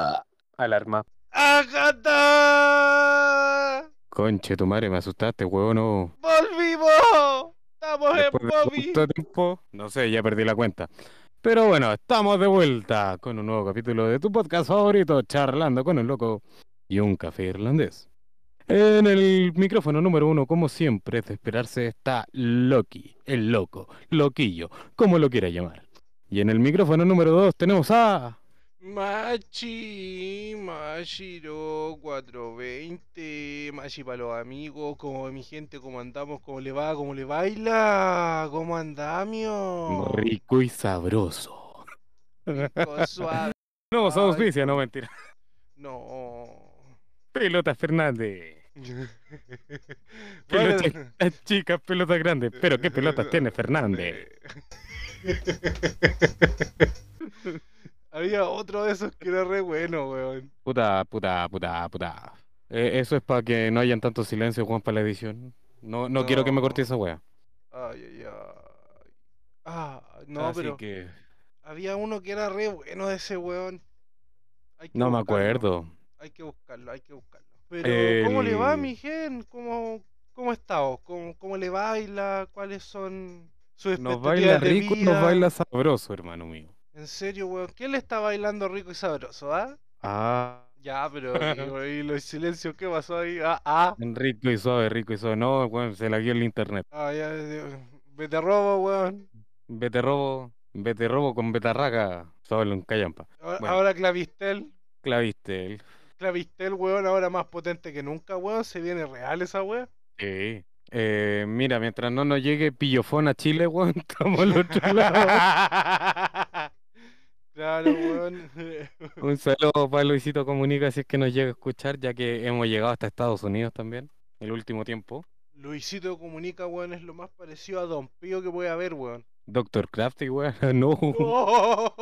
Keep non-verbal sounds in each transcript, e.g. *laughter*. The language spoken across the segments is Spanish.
Ah, alarma. ¡Agata! Conche, tu madre, me asustaste, huevo, no. ¡Volvimos! ¡Estamos Después en de Bobby! tanto tiempo, no sé, ya perdí la cuenta. Pero bueno, estamos de vuelta con un nuevo capítulo de tu podcast favorito, Charlando con el Loco y un café irlandés. En el micrófono número uno, como siempre, es de esperarse, está Loki, el loco, loquillo, como lo quiera llamar. Y en el micrófono número dos tenemos a... Machi, Machiro 420, Machi para los amigos, como mi gente, cómo andamos, cómo le va, cómo le baila, cómo andamio. Rico y sabroso. Rico, suave. *laughs* No, somos auspicia, no mentira. No. Pelota Fernández. *laughs* Bueno, Pelotas *laughs* chicas, pelotas grandes. Pero qué pelotas tiene Fernández. Había otro de esos que era re bueno, weón. Puta, puta, puta, puta. Eh, eso es para que no hayan tanto silencio, Juan, para la edición. No, no, quiero que me corte esa wea. Ay, ay, ay. Ah, no, Así pero que había uno que era re bueno de ese weón. Hay que no me acuerdo. Hay que buscarlo, hay que buscarlo. Pero, ¿cómo le va, mi gen? ¿Cómo, cómo está? vos? ¿Cómo, cómo le baila? ¿Cuáles son sus Nos baila expectativas de rico y nos baila sabroso, hermano mío. En serio, weón. ¿Quién le está bailando rico y sabroso, ah? Ah, Ya, pero *laughs* y, y los silencios, ¿qué pasó ahí? Ah, ah. rico y suave, rico y suave. No, weón, se la guió el internet. Ah, ya, eh, vete robo, weón. Vete robo, vete robo con betarraga. Solo en callampa. Ahora, Bueno. ahora Clavistel. Clavistel. Clavistel, weón, ahora más potente que nunca, weón. Se viene real esa weón. Sí. Eh, mira, mientras no nos llegue pillofón a Chile, weón, *laughs* estamos al otro lado. *laughs* claro, weón. *laughs* Un saludo para Luisito Comunica si es que nos llega a escuchar, ya que hemos llegado hasta Estados Unidos también, el último tiempo. Luisito Comunica, weón, es lo más parecido a Don Pío que puede haber, weón. Doctor Crafty, weón, *laughs* no. *laughs*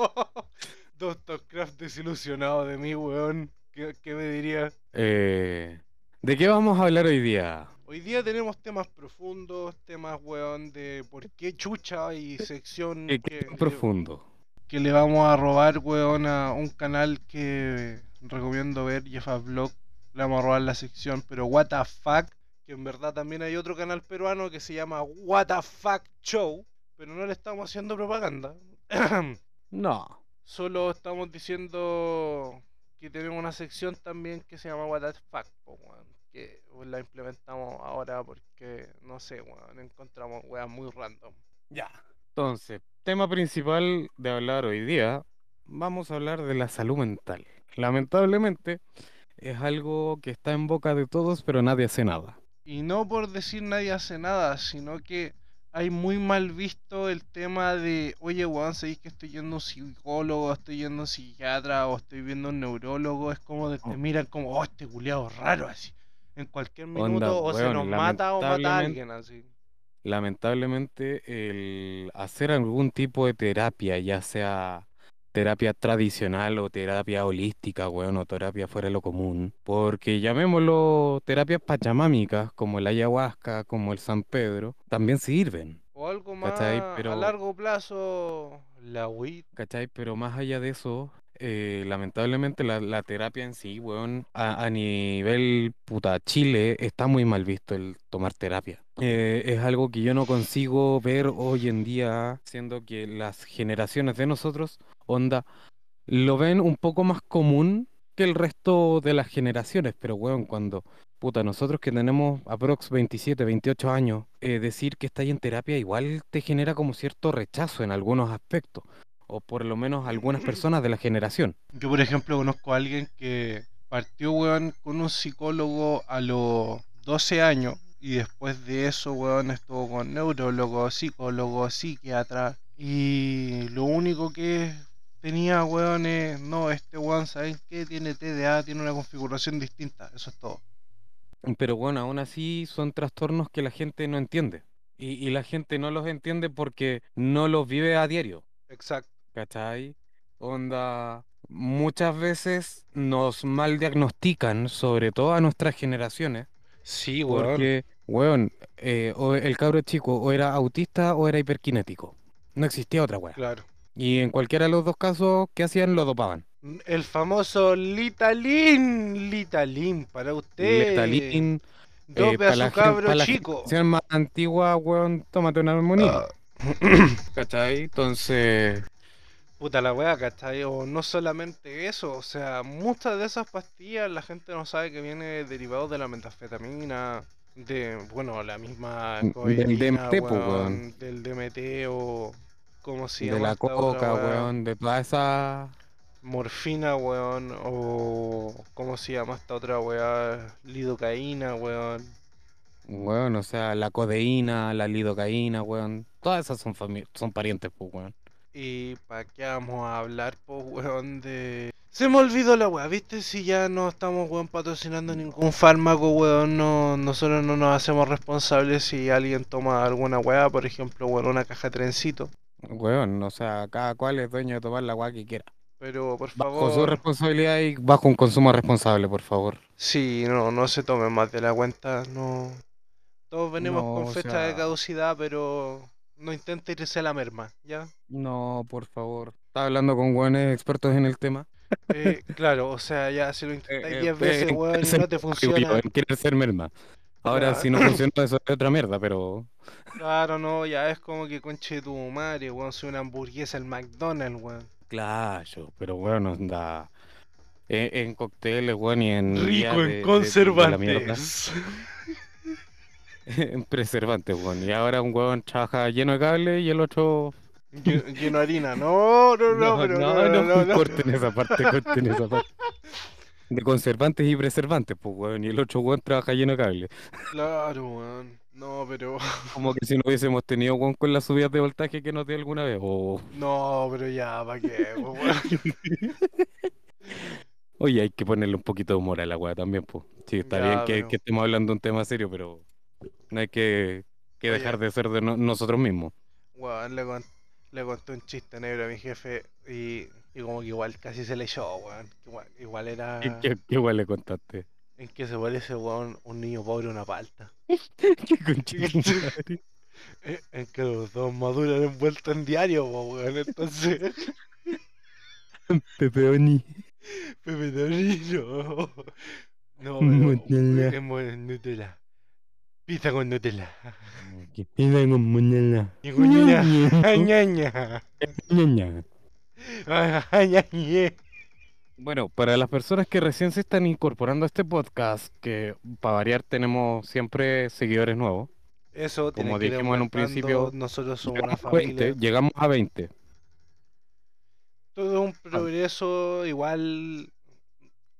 Doctor Kraft desilusionado de mí, weón. ¿Qué, qué me diría? Eh, ¿de qué vamos a hablar hoy día? Hoy día tenemos temas profundos, temas, weón, de por qué chucha y sección ¿Qué, que- profundo? Que le vamos a robar, weón, a un canal que recomiendo ver, Jefa Vlog. Le vamos a robar la sección, pero what the fuck, que en verdad también hay otro canal peruano que se llama What the Fuck Show, pero no le estamos haciendo propaganda. *coughs* No. Solo estamos diciendo que tenemos una sección también que se llama What the Fuck, weón, que la implementamos ahora porque, no sé, weón, encontramos weas muy random. Ya. Entonces, tema principal de hablar hoy día, vamos a hablar de la salud mental. Lamentablemente, es algo que está en boca de todos, pero nadie hace nada. Y no por decir nadie hace nada, sino que hay muy mal visto el tema de, oye, weón, sabéis que estoy yendo a un psicólogo, estoy yendo a un psiquiatra o estoy viendo a un neurólogo, es como de te Oh. miran como, oh, este culiado raro así. En cualquier minuto Onda, o se nos mata o mata a alguien así. Lamentablemente, el hacer algún tipo de terapia, ya sea terapia tradicional o terapia holística, weón, o terapia fuera de lo común, porque llamémoslo terapias pachamámicas, como el ayahuasca, como el San Pedro, también sirven. O algo más ¿Cachai? a Pero- largo plazo, la weed. ¿Cachai? Pero más allá de eso, eh, lamentablemente la, la terapia en sí, weón, a, a nivel puta Chile está muy mal visto el tomar terapia. Eh, es algo que yo no consigo ver hoy en día, siendo que las generaciones de nosotros, onda, lo ven un poco más común que el resto de las generaciones, pero weón, cuando puta, nosotros que tenemos aprox 27, 28 años, eh, decir que estáis en terapia igual te genera como cierto rechazo en algunos aspectos, o por lo menos algunas personas de la generación. Yo, por ejemplo, conozco a alguien que partió, weón, con un psicólogo a los 12 años y después de eso, weón, estuvo con neurólogos, psicólogos, psiquiatras y lo único que tenía, weón, es, no, este weón, ¿saben qué? Tiene TDA, tiene una configuración distinta, eso es todo. Pero bueno, aún así son trastornos que la gente no entiende. Y, y la gente no los entiende porque no los vive a diario. Exacto. ¿Cachai? Onda, muchas veces nos mal diagnostican, sobre todo a nuestras generaciones, Sí, porque, weón, eh, o el cabro chico o era autista o era hiperkinético. No existía otra weá. Claro. Y en cualquiera de los dos casos, ¿qué hacían? Lo dopaban. El famoso Litalin. Litalin, para usted. Letalin. Dope eh, a pa' la su gen- cabro la chico. generación más antigua, weón, tómate una armonía. *clears throat* ¿Cachai? Entonces, Puta la weá, ¿cachai? O no solamente eso, o sea, muchas de esas pastillas la gente no sabe que viene derivado de la metafetamina, de, bueno, la misma Del codeína, DMT, weón, weón. del DMT o... ¿Cómo se de llama la esta otra coca, weón, de toda esa. Morfina, weón, o... ¿Cómo se llama esta otra weá? Lidocaína, weón. Weón, o sea, la codeína, la lidocaína, weón. Todas esas son, son parientes, pues, weón. Y para qué vamos a hablar, pues, weón, de... Se me olvidó la weá, ¿viste? Si ya no estamos, weón, patrocinando ningún fármaco, weón, no, nosotros no nos hacemos responsables si alguien toma alguna weá, por ejemplo, weón, una caja de trencito. Weón, o sea, cada cual es dueño de tomar la weá que quiera. Pero, por Bajo su favor, responsabilidad y bajo un consumo responsable, por favor. sí, no, no se tomen más de la cuenta, no... Todos venimos No, con o fecha sea- de caducidad, pero no intente irse a la merma, ¿ya? No, por favor. Estaba hablando con weones expertos en el tema. Eh, claro, o sea, ya si lo Eh, intentáis eh, 10 eh, veces, weón, y no te funciona... en querer ser merma. Ahora, Claro. si no funciona, eso es otra mierda, pero. Claro, no, ya es como que conche tu madre, weón, soy una hamburguesa el McDonald's, weón. Claro, pero weón, anda. En, en cócteles, weón, y en. Rico en de- de conservantes. *laughs* En preservantes, weón. Y ahora un weón trabaja lleno de cable y el otro. Lle- Lleno de harina. No, no, no, pero no, no, no, no. corten esa parte, corten esa parte. De conservantes y preservantes, pues, weón. Y el otro weón trabaja lleno de cable. Claro, weón. No, pero. *laughs* Como que si no hubiésemos tenido weón con las subidas de voltaje que nos dio alguna vez. O, No, pero ya, ¿para qué, weón? *laughs* oye, hay que ponerle un poquito de humor a la weá también, pues. Sí, está Ya, bien que, pero- que estemos hablando de un tema serio, pero no hay que, que Oye. dejar de ser de no- nosotros mismos. Weón, le, con- le conté un chiste negro a mi jefe y, y como que igual casi se le echó, weón. Igual, igual era. ¿Qué, qué, qué weá le contaste? En que se parece, weón, un niño pobre a una palta. *laughs* ¿Qué conchito *laughs* madre? Eh, En que los dos maduran envueltos en diario, weón. Entonces. Pepperoni. Pepe Torino. *laughs* No, Nutella. pero es mo- Nutella. Pizza con Nutella. Que pida con monela. Y con ñaña. *laughs* *laughs* Ay, ñaña. Ñaña. Ay, ay, ñañe. Bueno, para las personas que recién se están incorporando a este podcast, que para variar tenemos siempre seguidores nuevos. Eso tiene Como dijimos en un principio, Nosotros somos una Llegamos a 20, familia. llegamos a 20. Todo es un progreso. Igual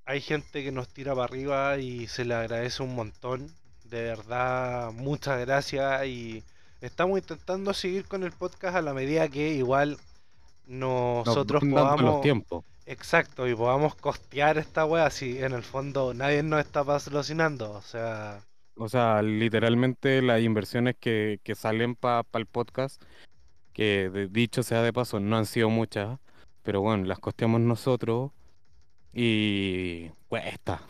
hay gente que nos tira para arriba y se le agradece un montón. De verdad, muchas gracias. Y estamos intentando seguir con el podcast a la medida que igual Nos nosotros van dando los podamos. tiempos. Exacto, y podamos costear esta wea si en el fondo nadie nos está patrocinando. O sea, O sea, literalmente las inversiones que, que salen para el podcast, que de- dicho sea de paso, no han sido muchas, pero bueno, las costeamos nosotros y cuesta,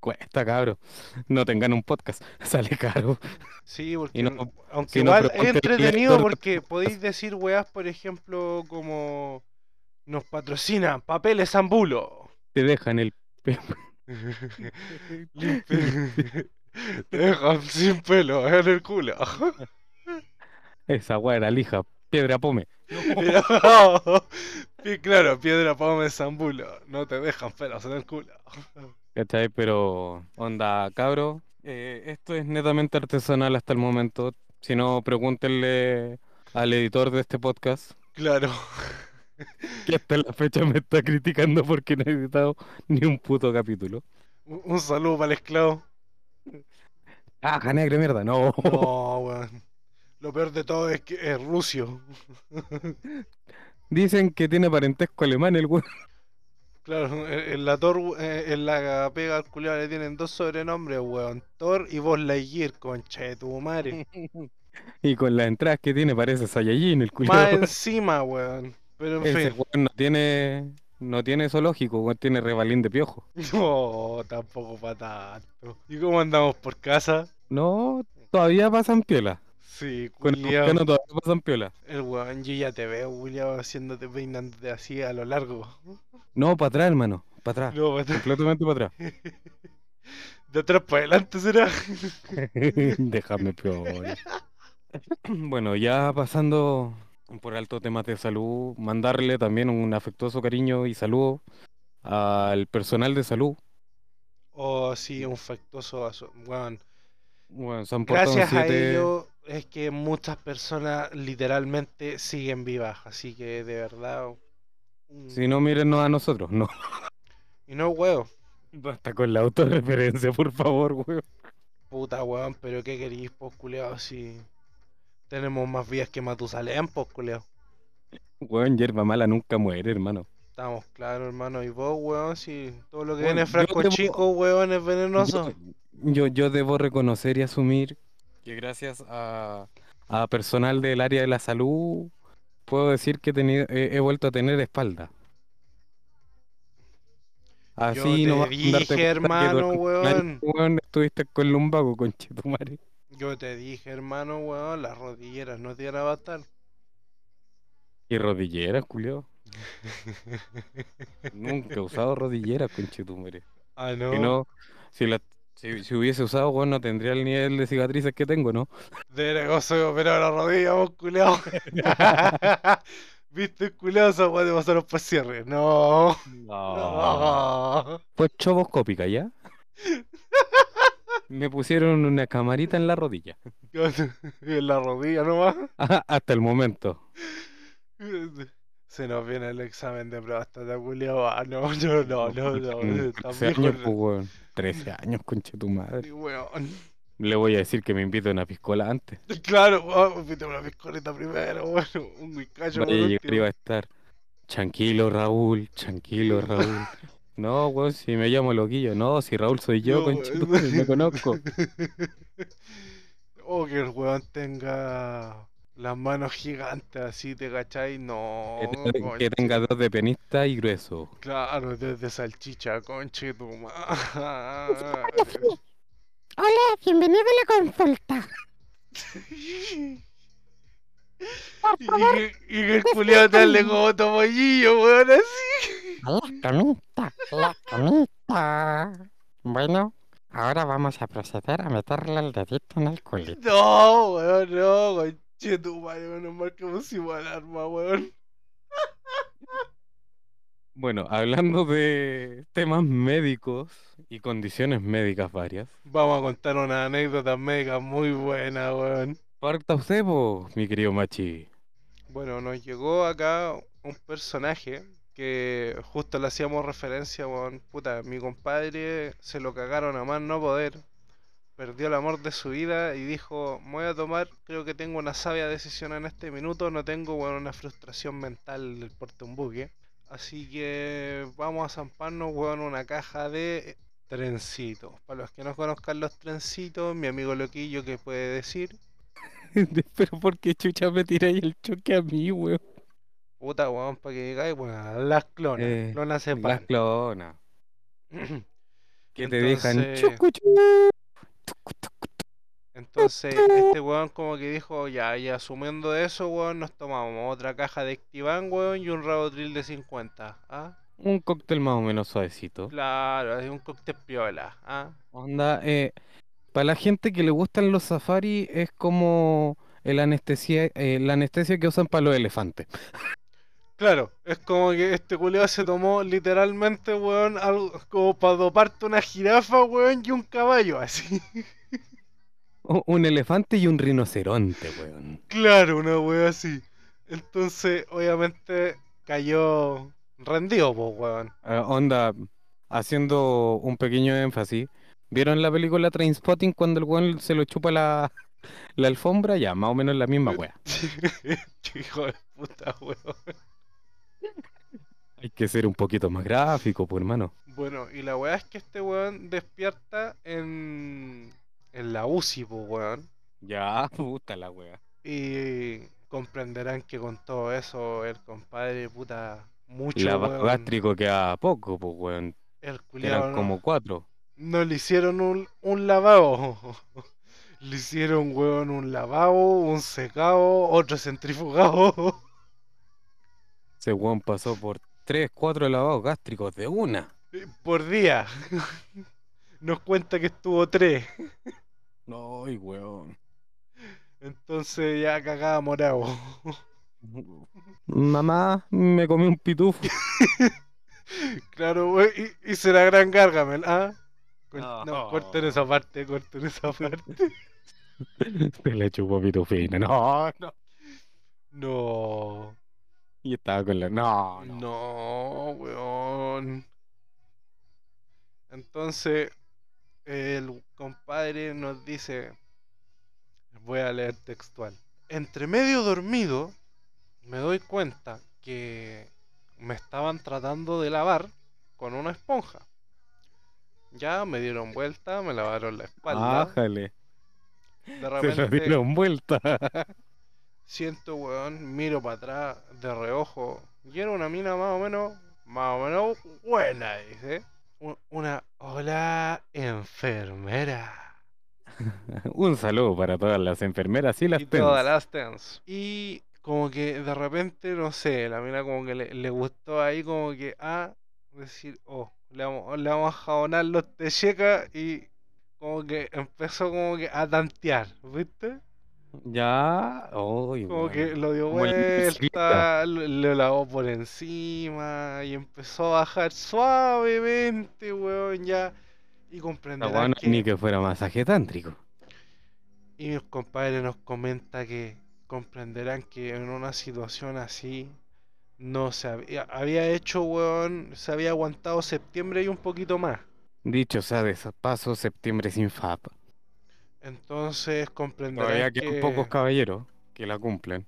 cuesta, cabros. No tengan un podcast, *laughs* sale caro. sí, porque no- aunque no, es entretenido porque podéis decir weas, por ejemplo, como nos patrocina Papeles Zambulo. Te dejan el... *laughs* *laughs* Te dejan sin pelo en el culo. Esa weá era lija, piedra pome. Y claro, piedra pome Zambulo. No te dejan pelos en el culo. ¿Cachai? Pero, onda, cabro, eh, esto es netamente artesanal hasta el momento. Si no, pregúntenle al editor de este podcast, Claro. *laughs* que hasta la fecha me está criticando porque no he editado ni un puto capítulo. Un un saludo para el esclavo. ¡Ah, negre mierda! No. No, *laughs* weón. Lo peor de todo es que es Rusio. Dicen que tiene parentesco alemán el weón. Claro, *laughs* en la Thor, eh, en la pega al culiao le tienen dos sobrenombres, weón. Thor y Buzz Lightyear, concha de tu madre. *laughs* Y con las entradas que tiene parece Saiyajin el Más culiao. *laughs* encima, weón. Pero en Ese fin. weón no tiene... No tiene zoológico, weón, tiene rebalín de piojo. No, tampoco para tanto. ¿Y cómo andamos por casa? No, todavía pasan piola. Sí, Con el todavía pasan piola. El weón, yo ya te veo, culiao, haciéndote peinándote así a lo largo. No, para atrás, hermano. Para atrás. No, para atrás. Completamente para atrás. *laughs* De atrás para adelante será. *laughs* Déjame peor. *laughs* Bueno, ya pasando por alto temas de salud, mandarle también un afectuoso cariño y saludo al personal de salud. Oh, sí, un aso- weón. Bueno, se han portado Gracias a siete- ello es que muchas personas literalmente siguen vivas, así que de verdad. un- Si no, mírennos a nosotros. No, Y no, weón. basta con la autorreferencia, por favor, weón. Puta, weón, pero ¿qué querís, pues, culiao? Si tenemos más vías que Matusalén, pues, culiao. Weón, hierba mala nunca muere, hermano. Estamos claros, hermano. Y vos, weón, si todo lo que Weón, viene yo frasco debo- chico, weón, es venenoso. Yo, yo debo reconocer y asumir que gracias a, a personal del área de la salud, puedo decir que he, tenido, he, he vuelto a tener espalda. Así te no vas a darte dije, hermano, weón. weón, estuviste con lumbago, conchetumare. Yo te dije, hermano, weón, las rodilleras no te iban a bastar. Y rodilleras, culiao. *laughs* Nunca he usado rodilleras, conchetumare. ah, no. Si no, si, la, si, si hubiese usado, weón, no tendría el nivel de cicatrices que tengo, ¿no? De negocio operar la rodilla, vos, culiao. *laughs* ¿Viste, culiao? Esa weón de pasaron por cierre. No. No. Fue choboscópica, ¿ya? Me pusieron una camarita en la rodilla. *laughs* En la rodilla nomás. Hasta el momento. Se nos viene el examen de próstata, culiao. Ah, no, no, no, no, no. Tan 13 viejo años, no- pues, weón. 13 años, conche tu madre. Weón. Le voy a decir que me invite a una piscola antes. *laughs* Claro, weón, pide una piscolita primero, bueno, un por Vaya a llegar último. va a estar. Tranquilo, Raúl. Tranquilo, Raúl. No, weón, si me llamo Loquillo. No, si Raúl soy yo, No, conche tu madre, me conozco. *laughs* O que el weón tenga las manos gigantes así, ¿te cachai? No, Que, te- que conche. tenga dos de penista y grueso. Claro, desde salchicha, conche tu madre. *laughs* Hola, bienvenido a la consulta. Por Y favor, que, y que el culiao te hable como topollillo, weón, así. a la camita, la camita. Bueno, ahora vamos a proceder a meterle el dedito en el culito. No, weón, no, conche tu madre, menos mal que pusimos alarma, weón. Bueno, hablando de temas médicos y condiciones médicas varias. Vamos a contar una anécdota médica muy buena, weón. Parta usted, po, mi querido Machi. Bueno, nos llegó acá un personaje que justo le hacíamos referencia, weón. Puta, mi compadre se lo cagaron a más no poder. Perdió el amor de su vida y dijo, me voy a tomar, creo que tengo una sabia decisión en este minuto, no tengo, weón, una frustración mental del porte un buque. Así que vamos a zamparnos, weón, una caja de trencitos. Para los que no conozcan los trencitos, mi amigo Loquillo, ¿qué puede decir? *laughs* Pero ¿por qué chucha me tiráis el choque a mí, weón? Puta, weón, para que digáis, weón, las clonas, Eh, clonas de Las clonas. *clears throat* Que te dejan chucu, chu. Entonces, este weón como que dijo, ya, y asumiendo eso, weón, nos tomamos otra caja de Activan, weón, y un Rabotril de 50, ¿ah? Un cóctel más o menos suavecito. Claro, es un cóctel piola, ¿ah? Onda, eh, para la gente que le gustan los safaris es como el anestesia, eh, la anestesia que usan para los elefantes. Claro, es como que este culiao se tomó literalmente, weón, algo como para doparte una jirafa, weón, y un caballo, así. *laughs* *laughs* Un elefante y un rinoceronte, weón. Claro, una weón así. Entonces, obviamente, cayó rendido, pues, weón. Eh, onda, haciendo un pequeño énfasis. ¿Vieron la película Trainspotting cuando el weón se lo chupa la, la alfombra? Ya, más o menos la misma wea. *laughs* Hijo de puta, weón. Hay que ser un poquito más gráfico, pues hermano. Bueno, y la weá es que este weón despierta en, en la UCI, pues, weón. Ya, *laughs* puta la wea. Y comprenderán que con todo eso, el compadre, puta, mucho, Lavado weón. gástrico queda poco, pues weón. El Eran como cuatro. no le hicieron un, un lavado. *laughs* Le hicieron, weón, un lavado, un secado, otro centrifugado. *laughs* Ese weón pasó por 3, 4 lavados gástricos de una. por día. Nos cuenta que estuvo tres. *laughs* Ay, weón. Entonces ya cagaba morado. *laughs* Mamá, me comí un pitufo. *laughs* Claro, wey, y- hice la gran Gargamel, ¿ah? Cort- No. No, corten esa parte, corten esa parte. Se le chupó pitufina. No, no. No, Y estaba con la. No, no. no, weón. Entonces, el compadre nos dice, voy a leer textual. Entre medio dormido, me doy cuenta que me estaban tratando de lavar con una esponja. Ya me dieron vuelta, me lavaron la espalda. Ájale. De *laughs* Se repente dieron vuelta. *laughs* siento, weón, miro para atrás de reojo. Y era una mina más o menos, más o menos buena, dice. Una, hola, enfermera. *laughs* Un saludo para todas las enfermeras y las y todas TENS. las TENS. Y como que de repente, no sé, la mina como que le, le gustó ahí como que, ah, decir, oh, le vamos, le vamos a jabonar los techecas y como que empezó como que a tantear, ¿viste? Ya. Como que lo dio vuelta, lo, lo lavó por encima y empezó a bajar suavemente, weón, ya. Y comprenderán weá no es que... ni que fuera masaje tántrico. Y mis compadres nos comenta que comprenderán que en una situación así no se había, había hecho, weón, se había aguantado septiembre y un poquito más. Dicho sea de pasos, septiembre sin FAP. Entonces comprenderán Todavía quedan que pocos caballeros que la cumplen.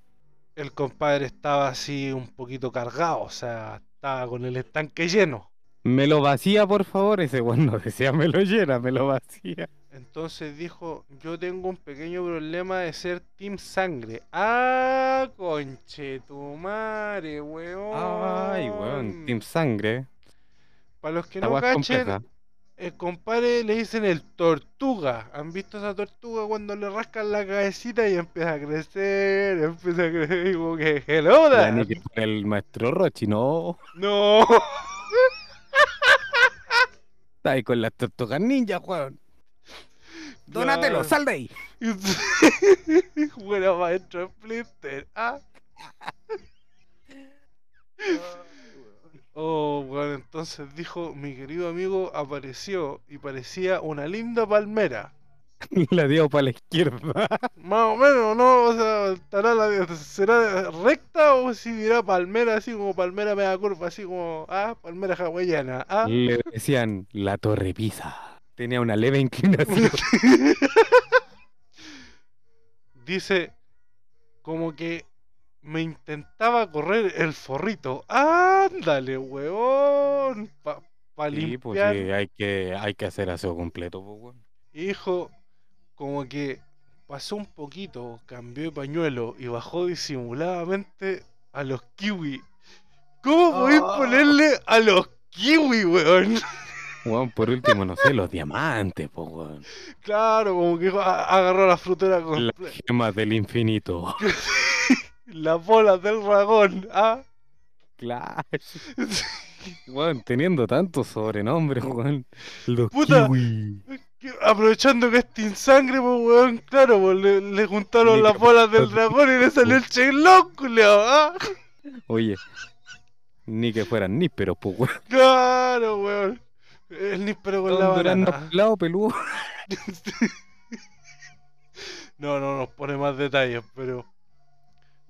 el compadre estaba así un poquito cargado, o sea, estaba con el estanque lleno. Me lo vacía, por favor. Ese weón no decía me lo llena, me lo vacía. Entonces dijo, yo tengo un pequeño problema de ser Team Sangre. Ah, conche tu madre, weón. Ay, weón. Team Sangre. Para los que La no cachen. El compadre le dicen el tortuga. ¿Han visto esa tortuga cuando le rascan la cabecita y empieza a crecer? Empieza a crecer y como que, hello Ya there. ni que el maestro Rochi, no. No. *laughs* Está ahí con las tortugas ninja, weón. Donatello, Claro. sal de ahí. *laughs* Buena maestro Splinter. Ah. *laughs* Oh, bueno, entonces dijo, mi querido amigo apareció y parecía una linda palmera. *laughs* La dio para la izquierda. *laughs* Más o menos, ¿no? O sea, estará la, ¿será recta o si dirá palmera así como palmera media curva, así como, ah, palmera hawaiana, ah? Le decían la torre pisa. Tenía una leve inclinación. *laughs* Dice, como que me intentaba correr el forrito. Ándale, weón. Pa, pa Sí, pues sí, hay que, hay que hacer aseo completo, pues, weón. Y dijo, como que pasó un poquito, cambió de pañuelo y bajó disimuladamente a los kiwi. ¿Cómo podéis Ah. ponerle a los kiwi, weón? Weón, por último, no sé, los diamantes, pues, weón. Claro, como que agarró la frutera con Las gemas del infinito. *laughs* las bolas del dragón. ¿ah? Claro. *laughs* Weón, teniendo tantos sobrenombres, weón. Los Puta. kiwi. Que- Aprovechando que es Team Sangre, pues weón, claro, pues le, le juntaron Ni las bolas del *laughs* dragón y le salió el chelón, culiao, ¿ah? Oye, ni que fueran nísperos, pues, weón. Claro, weón. El níspero con la banana. pelados, peludos. *laughs* No, no nos pone más detalles, pero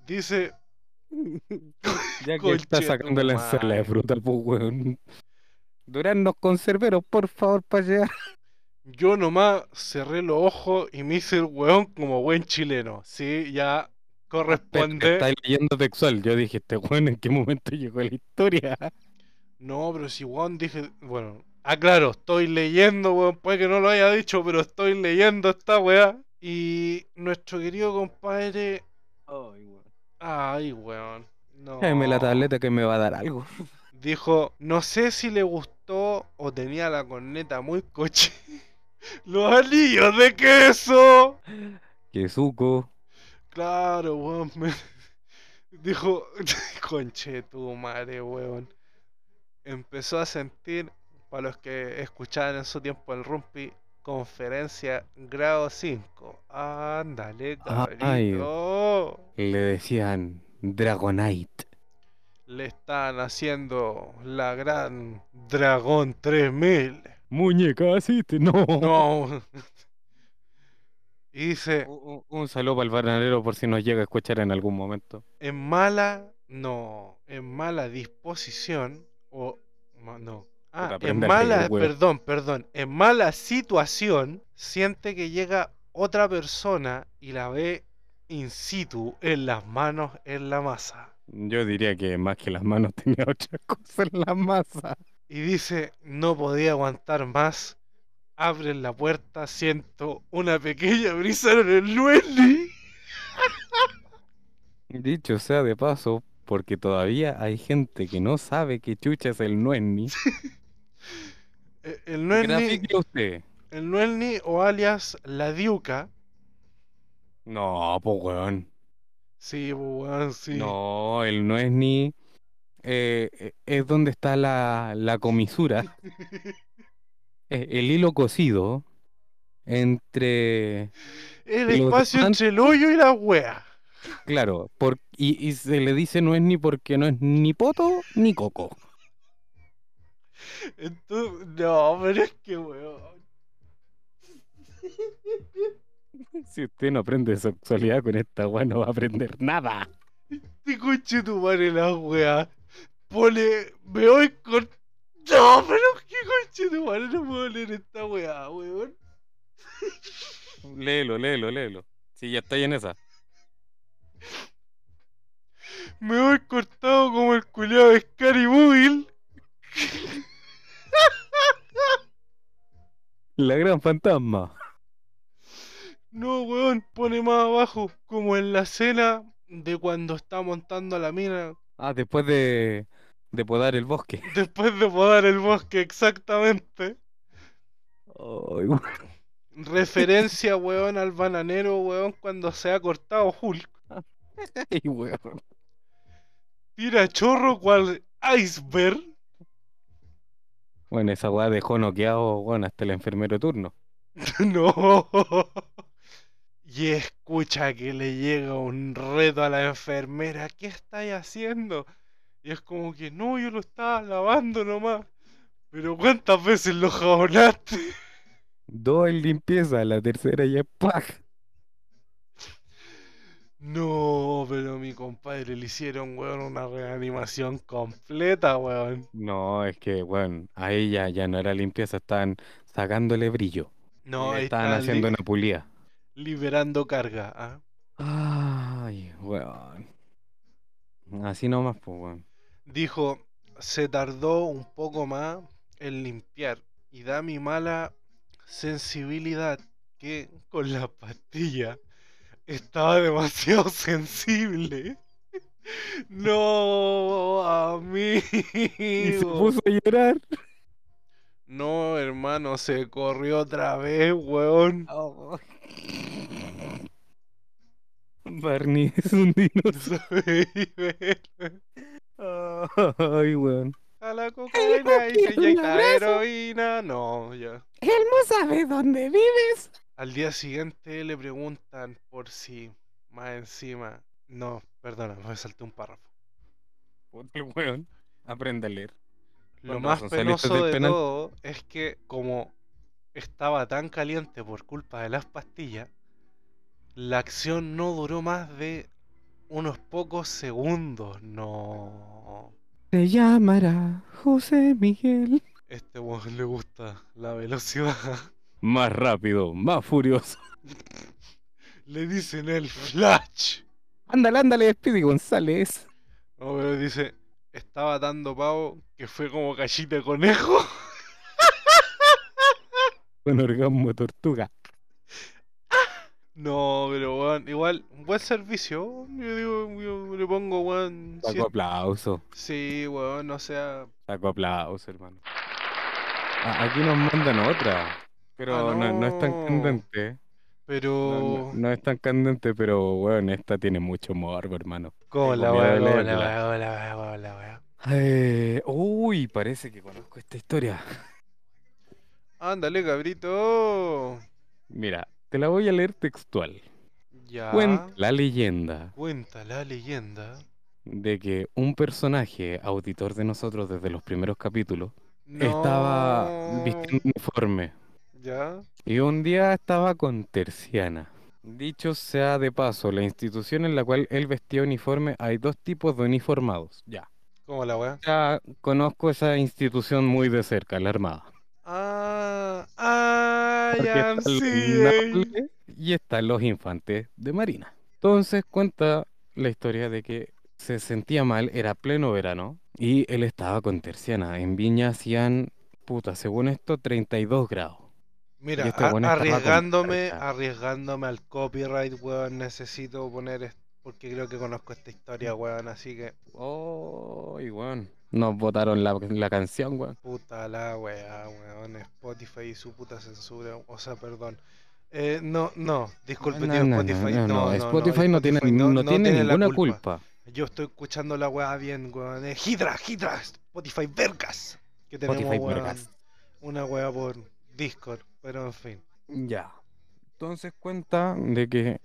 dice, *laughs* Ya que está ensalada de madre. fruta, pues, weón. Duraznos conserveros, por favor, para llegar. yo nomás cerré los ojos y me hice el weón como buen chileno. Sí, ya corresponde. Está leyendo textual. Yo dije, este weón, ¿en qué momento llegó la historia? No, pero si weón dije, bueno, ah claro, estoy leyendo, weón, puede que no lo haya dicho, pero estoy leyendo esta weá. Y nuestro querido compadre, Ay, weón. Ay weón, no. Déjame la tableta que me va a dar algo. Dijo, no sé si le gustó o tenía la corneta muy coche. *laughs* Los anillos de queso. Que suco. Claro, weón. me- *laughs* Dijo, *laughs* conche tu madre, weón. Empezó a sentir, para los que escuchaban en su tiempo el Rumpi, conferencia grado 5. Ándale, Ay. cabrito. Le decían Dragonite. Le están haciendo la gran Dragón 3000. Muñeca, asiste. No. No. *laughs* Y dice, Un, saludo para el bananero por si nos llega a escuchar en algún momento. en mala, no, en mala disposición, o, no, ah, en mala, perdón, perdón, en mala situación, siente que llega otra persona y la ve in situ, en las manos, en la masa. Yo diría que más que las manos *laughs* tenía otra cosa en la masa. Y dice, no podía aguantar más. Abren la puerta, siento una pequeña brisa en el Lueli. *laughs* Dicho sea de paso, porque todavía hay gente que no sabe que chucha es el Nuenni. *laughs* Eh, El Nuelni, usted. el Nuelni o alias la Diuca. No, pues weón. Sí, pues, weón, sí. No, el Nuenni eh, eh, es donde está la, la comisura. *laughs* el hilo cosido entre El espacio entre el hoyo y la wea. Claro, por, y, y se le dice no es ni porque no es ni poto ni coco. Entonces, no, pero es que weón. Si usted no aprende sexualidad con esta weá, no va a aprender nada. Te coche tu madre la wea. Pone. Me voy con. No, pero que coche tu madre no puedo leer esta wea, weón. Léelo, léelo, léelo. Si ya está en esa. Me voy cortado como el culiado de Scary Movie. La gran fantasma. No, weón, pone más abajo, como en la escena de cuando está montando la mina Ah, después de, de podar el bosque. *laughs* después de podar el bosque, exactamente. Weón. Referencia, weón, al bananero, weón, cuando se ha cortado Hulk. *laughs* Ay, weón. Tira chorro cual iceberg. Bueno, esa weá dejó noqueado, bueno, hasta el enfermero de turno. *laughs* no. Y escucha que le llega un reto a la enfermera. ¿Qué estáis haciendo? Y es como que no, yo lo estaba lavando nomás. Pero ¿cuántas veces lo jabonaste? Dos en limpieza, la tercera ya es paja. No, pero mi compadre le hicieron, weón, una reanimación completa, weón. No, es que, bueno, a ella ya no era limpieza, estaban sacándole brillo. No, estaban está haciendo una pulida. liberando carga. ¿ah? Ay, weón. Así nomás, pues, weón. Dijo, se tardó un poco más en limpiar y da mi mala sensibilidad que con la pastilla estaba demasiado *laughs* sensible. No, Y se amigo. puso a llorar. No, hermano, se corrió otra vez, weón. Barney *laughs* es un dinosaurio. Ay, weón. A la cocaína y se inyecta heroína. No, ya. Elmo sabe dónde vives. Al día siguiente le preguntan por si más encima. No, perdona, me salté un párrafo. Puta *laughs* el weón. Aprende a leer. Lo más penoso de penal. todo es que como estaba tan caliente por culpa de las pastillas, la acción no duró más de unos pocos segundos. No. Se llamará José Miguel. Este weón le gusta la velocidad. *laughs* Más rápido, más furioso. *laughs* Le dicen el flash. Ándale, ándale, Speedy González. No, pero dice, estaba dando pavo que fue como cachita de conejo. *laughs* Con orgasmo de tortuga. No, pero weón, igual, un buen servicio. Yo digo, yo le pongo, weón. Saco cien- aplauso. Sí, weón, o sea. Saco aplauso, hermano. Ah, aquí nos mandan otra. Pero Ah, no, no es tan candente. No, no- Pero. no es tan candente, pero bueno, esta tiene mucho morbo, hermano. ¿Cómo Tengo la miedo weá? de ¿Cómo la leerla. weá? ¿Cómo la weá? ¿Cómo la weá? Eh, uy, parece que conozco esta historia. Ándale, cabrito. Mira, te la voy a leer textual. Ya. Cuenta la leyenda Cuenta la leyenda. de que un personaje auditor de nosotros desde los primeros capítulos No. estaba vistiendo uniforme Ya. y un día estaba con Terciana. Dicho sea de paso, la institución en la cual él vestía uniforme, hay dos tipos de uniformados. Ya. ¿Cómo la weá? Ya conozco esa institución muy de cerca, la Armada. Ah. Ah, ya y están los infantes de Marina. Entonces cuenta la historia de que se sentía mal, era pleno verano, y él estaba con Terciana. En Viña hacían, puta, según esto, 32 grados. Mira, este con arriesgándome, arriesgándome al copyright, weón, necesito poner porque creo que conozco esta historia, weón, así que Oh, y weón. Nos botaron la, la canción, weón. puta la weá, weón, Spotify y su puta censura, o sea, perdón. Eh, no, no, disculpe, No, tío, no, Spotify, no, no, no, no, Spotify no tiene, Spotify no tiene ninguna culpa. Yo estoy escuchando la weá bien, weón. Eh, Hydra, Hydra, Spotify Vergas. Que tenemos, Spotify weón, Vergas. una weá por Discord, pero en fin. Ya. Entonces cuenta de que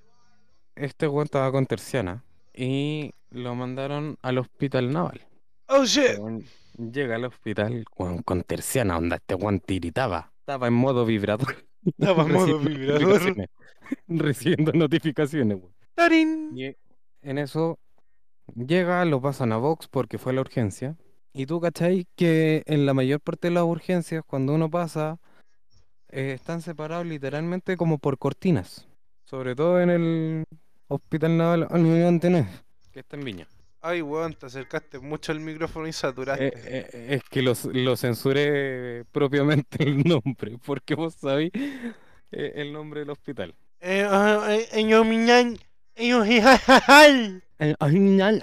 este weón estaba con Terciana y lo mandaron al hospital naval. Oh shit. Llega al hospital con, con Terciana, onda, este weón tiritaba. Estaba en modo vibrador. Estaba en modo vibrador. notificaciones. Recibiendo notificaciones, weón. ¡Tarín! Y en eso llega, lo pasan a Vox porque fue la urgencia. Y tú, ¿cachai? Que en la mayor parte de las urgencias, cuando uno pasa, eh, están separados literalmente como por cortinas. Sobre todo en el Hospital Naval Almirante Nes, que está en Viña. Ay, weón, te acercaste mucho al micrófono y Eh, saturaste. eh, es que los- lo censuré propiamente el nombre, porque vos sabéis eh, el nombre del hospital. Eh, eh, eh, eh, yo, jijajajal. El Hospital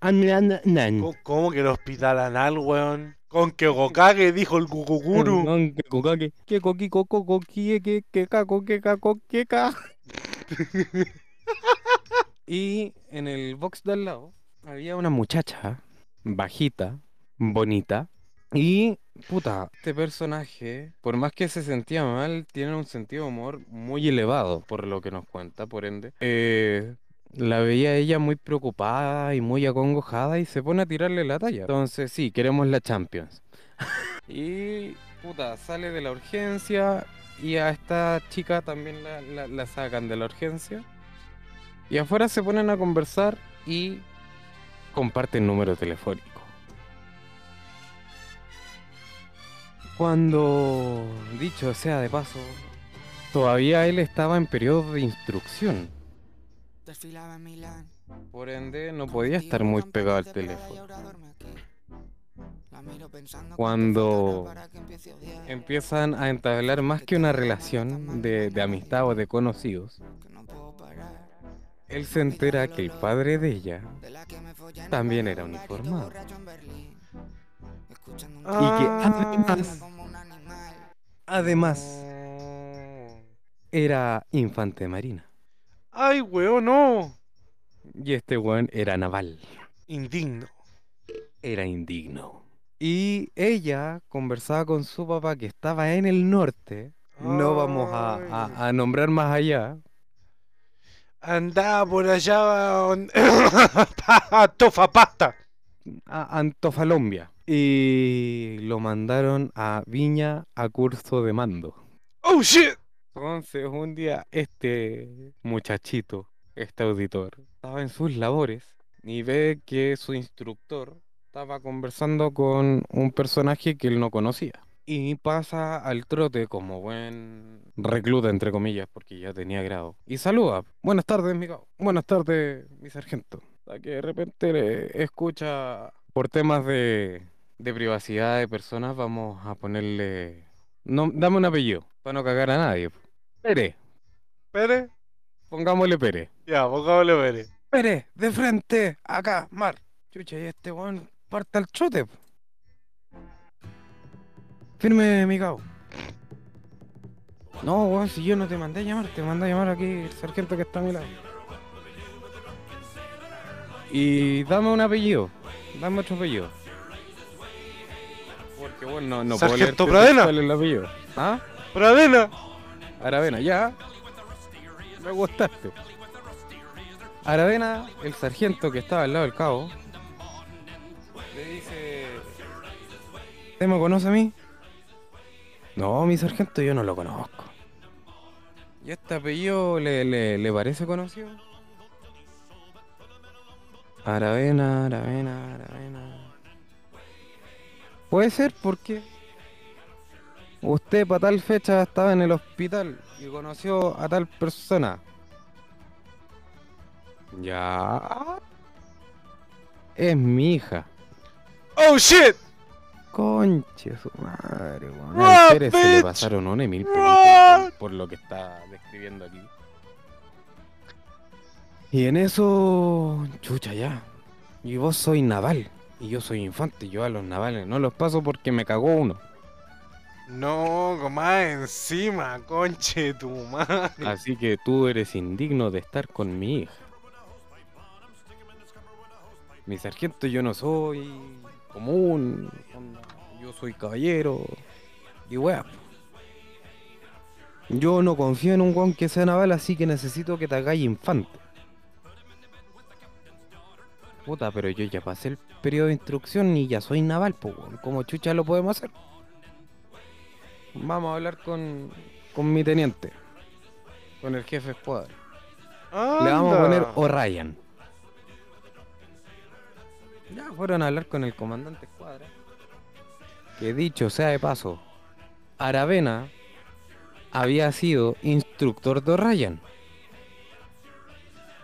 Almirante Nes. ¿Cómo- ¿Cómo que el hospital anal, weón? Con que Gokage dijo el Guguguru. Weón, que coca, que- que coqui, coco, coqui, que que que caco, que ca. Y en el box de al lado había una muchacha bajita, bonita. Y, puta, este personaje, por más que se sentía mal, tiene un sentido de humor muy elevado, por lo que nos cuenta, por ende. Eh, la veía ella muy preocupada y muy acongojada y se pone a tirarle la talla. Entonces, sí, queremos la Champions. *laughs* Y, puta, sale de la urgencia y a esta chica también la, la- la sacan de la urgencia. Y afuera se ponen a conversar y comparten número telefónico. Cuando, dicho sea de paso, todavía él estaba en periodo de instrucción. Desfilaba en Milán. Por ende, no podía estar muy pegado al teléfono. Cuando Empiezan a entablar más que una relación de, de amistad o de conocidos. Él se entera que el padre de ella también era uniformado. Y que además, además, era infante de marina. Ay, weón, no. Y este weón era naval. Indigno. Era indigno. Y ella conversaba con su papá que estaba en el norte. No vamos a, a- a nombrar más allá. Andaba por allá. don- pa- *coughs* Tofa pasta. A Antofalombia. Y lo mandaron a Viña a curso de mando. Oh shit. Entonces, un día, este muchachito, este auditor, estaba en sus labores y ve que su instructor estaba conversando con un personaje que él no conocía. Y pasa al trote como buen recluta, entre comillas, porque ya tenía grado. Y saluda. Buenas tardes, mi cabo. Buenas tardes, mi sargento. Que de repente escucha, por temas de, de privacidad de personas, vamos a ponerle... No, dame un apellido, para no cagar a nadie. Pérez, Pere. pongámosle Pérez. Ya, pongámosle Pere. Pérez, de frente, acá, Mar. Chucha, y este weón parte al chote. po. Firme, mi cabo. No, weón, si yo no te mandé a llamar, te mandé a llamar aquí el sargento que está a mi lado. Y dame un apellido, dame otro apellido. Porque bueno, no, no puedo Sargento leerte Pradena. cuál es el apellido. ¿Ah? Pradena. Aravena, ya. Me gustaste. Aravena, el sargento que estaba al lado del cabo, le dice... ¿Usted me conoce a mí? No, mi sargento yo no lo conozco. ¿Y este apellido le, le, le parece conocido? Aravena, Aravena, Aravena. Puede ser porque usted para tal fecha estaba en el hospital y conoció a tal persona. Ya. Es mi hija. Oh shit. Conche su madre, weón. Al Pérez se le pasaron una y mil por, por lo que está describiendo aquí. Y en eso, chucha ya. Y vos soy naval. Y yo soy infante. Yo a los navales no los paso porque me cagó uno. No, más encima, conche tu madre. Así que tú eres indigno de estar con mi hija. Mi sargento yo no soy común, yo soy caballero y weá. Yo no confío en un weón que sea naval, así que necesito que te hagáis infante. Puta, pero yo ya pasé el periodo de instrucción y ya soy naval, pues. ¿Cómo chucha lo podemos hacer? Vamos a hablar con, con mi teniente, con el jefe de escuadra. Le vamos a poner. O'Ryan. Ya fueron a hablar con el comandante escuadra. Que dicho sea de paso, Aravena había sido instructor de O'Ryan.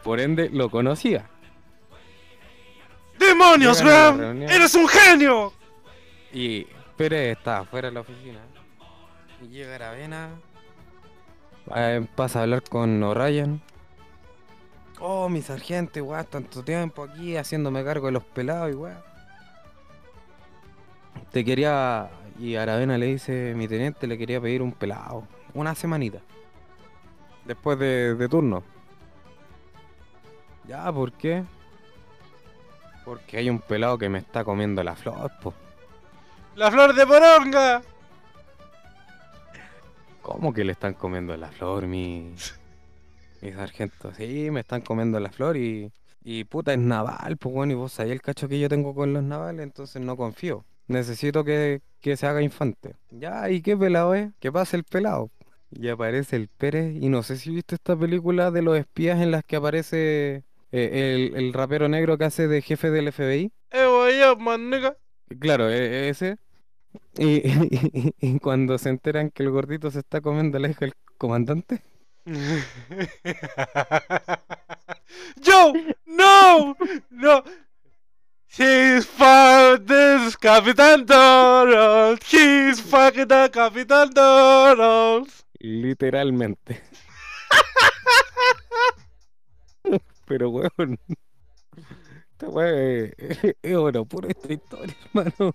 Por ende, lo conocía. ¡Demonios, Graham! ¡Eres un genio! Y Pérez estaba fuera de la oficina. Llega Aravena. eh, pasa a hablar con O'Ryan. Oh, mi sargento, weá, tanto tiempo aquí haciéndome cargo de los pelados y weá. Te quería. Y Aravena le dice, mi teniente le quería pedir un pelado. Una semanita. Después de, de turno. Ya, ¿por qué? Porque hay un pelado que me está comiendo la flor, po. ¡La flor de poronga! ¿Cómo que le están comiendo la flor, mi, mi sargento? Sí, me están comiendo la flor y, y puta, es naval, pues bueno, y vos sabés el cacho que yo tengo con los navales, entonces no confío. Necesito que, que se haga infante. Ya, ¿y qué pelado es? ¿Qué pasa el pelado? Y aparece el Pérez, y no sé si viste esta película de los espías en las que aparece eh, el, el rapero negro que hace de jefe del FBI. ¡Eh, voy up, man, nigga! Claro, e- e- ese. *laughs* Y, y- y cuando se enteran que el gordito se está comiendo la hija del comandante. *laughs* ¡Yo! ¡No! ¡No! He's fucked this Capitán Donald. He's fucking the Capitán Donald. Literalmente. *laughs* Pero weón. Esta es, es oro puro esta historia, hermano.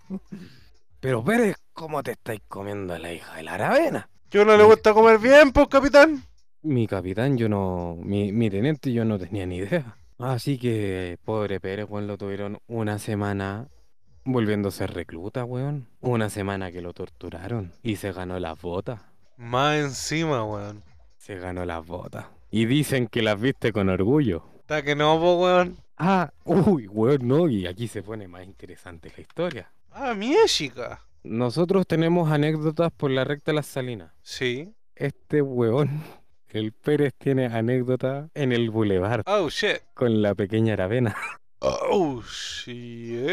Pero Pérez, ¿cómo te estáis comiendo a la hija de la Aravena? ¿Que uno le gusta comer bien, pues, capitán? Mi capitán, yo no. Mi, mi teniente, yo no tenía ni idea. Así que, pobre Pérez, weón, lo tuvieron una semana ser recluta, weón. Una semana que lo torturaron y se ganó las botas. Más encima, weón. Se ganó las botas. Y dicen que las viste con orgullo. Está que no, po, weón. Ah, uy, weón, no, y aquí se pone más interesante la historia. Ah, México. Nosotros tenemos anécdotas por la recta de las salinas. Sí. Este weón, el Pérez, tiene anécdotas en el bulevar Oh, shit. con la pequeña Aravena. Oh, shit.